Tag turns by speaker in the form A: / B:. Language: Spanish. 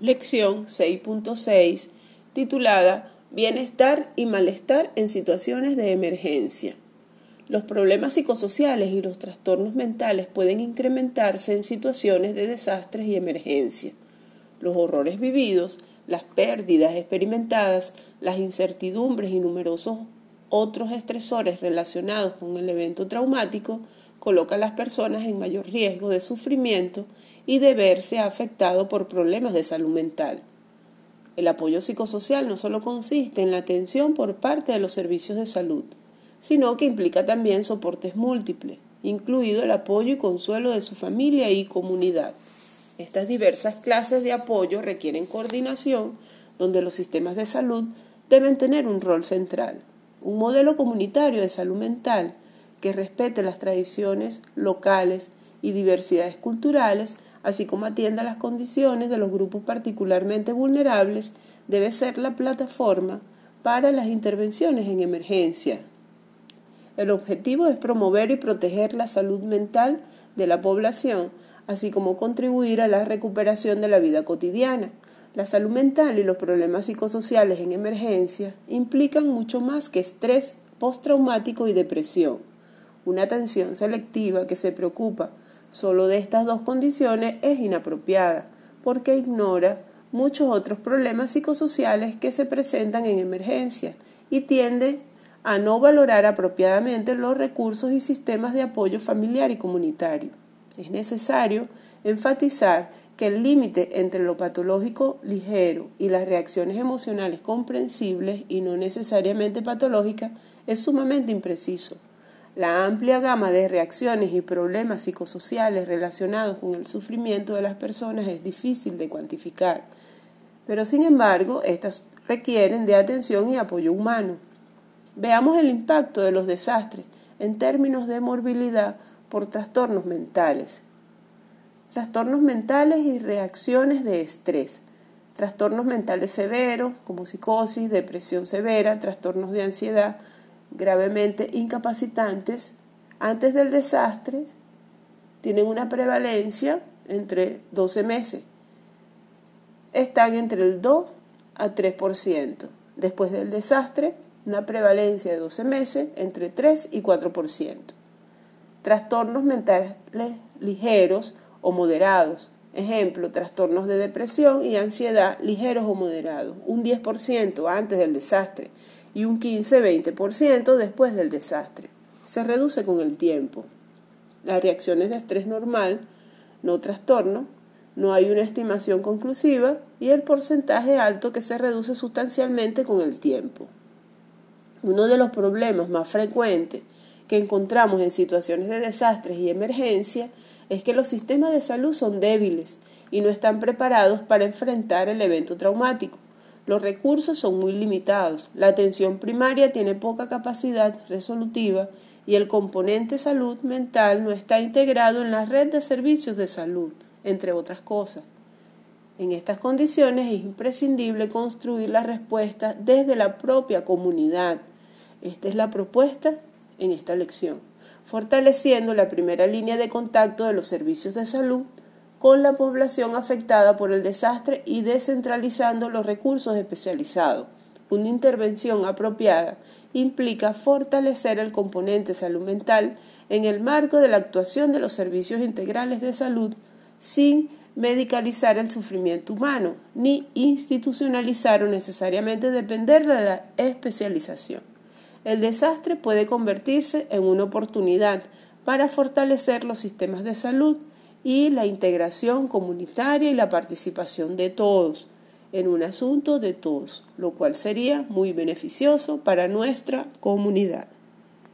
A: Lección 6.6 titulada Bienestar y malestar en situaciones de emergencia. Los problemas psicosociales y los trastornos mentales pueden incrementarse en situaciones de desastres y emergencia. Los horrores vividos, las pérdidas experimentadas, las incertidumbres y numerosos otros estresores relacionados con el evento traumático colocan a las personas en mayor riesgo de sufrimiento y de verse afectado por problemas de salud mental. El apoyo psicosocial no solo consiste en la atención por parte de los servicios de salud, sino que implica también soportes múltiples, incluido el apoyo y consuelo de su familia y comunidad. Estas diversas clases de apoyo requieren coordinación, donde los sistemas de salud deben tener un rol central. Un modelo comunitario de salud mental que respete las tradiciones locales y diversidades culturales, así como atienda las condiciones de los grupos particularmente vulnerables, debe ser la plataforma para las intervenciones en emergencia. El objetivo es promover y proteger la salud mental de la población, así como contribuir a la recuperación de la vida cotidiana. La salud mental y los problemas psicosociales en emergencia implican mucho más que estrés postraumático y depresión. Una atención selectiva que se preocupa solo de estas dos condiciones es inapropiada, porque ignora muchos otros problemas psicosociales que se presentan en emergencia y tiende a no valorar apropiadamente los recursos y sistemas de apoyo familiar y comunitario. Es necesario enfatizar que el límite entre lo patológico ligero y las reacciones emocionales comprensibles y no necesariamente patológicas es sumamente impreciso. La amplia gama de reacciones y problemas psicosociales relacionados con el sufrimiento de las personas es difícil de cuantificar, pero sin embargo, estas requieren de atención y apoyo humano. Veamos el impacto de los desastres en términos de morbilidad por trastornos mentales. Trastornos mentales y reacciones de estrés. Trastornos mentales severos como psicosis, depresión severa, trastornos de ansiedad gravemente incapacitantes antes del desastre tienen una prevalencia entre 12 meses. Están entre el 2 a 3%. Después del desastre, una prevalencia de 12 meses entre 3 y 4%. Trastornos mentales ligeros o moderados. Ejemplo, trastornos de depresión y ansiedad ligeros o moderados, un 10% antes del desastre y un 15-20% después del desastre. Se reduce con el tiempo. Las reacciones de estrés normal, no trastorno, no hay una estimación conclusiva y el porcentaje alto que se reduce sustancialmente con el tiempo. Uno de los problemas más frecuentes que encontramos en situaciones de desastres y emergencia es que los sistemas de salud son débiles y no están preparados para enfrentar el evento traumático. Los recursos son muy limitados, la atención primaria tiene poca capacidad resolutiva y el componente salud mental no está integrado en la red de servicios de salud, entre otras cosas. En estas condiciones es imprescindible construir la respuesta desde la propia comunidad. Esta es la propuesta en esta lección, fortaleciendo la primera línea de contacto de los servicios de salud con la población afectada por el desastre y descentralizando los recursos especializados. Una intervención apropiada implica fortalecer el componente salud mental en el marco de la actuación de los servicios integrales de salud sin medicalizar el sufrimiento humano, ni institucionalizar o necesariamente depender de la especialización. El desastre puede convertirse en una oportunidad para fortalecer los sistemas de salud y la integración comunitaria y la participación de todos en un asunto de todos, lo cual sería muy beneficioso para nuestra comunidad.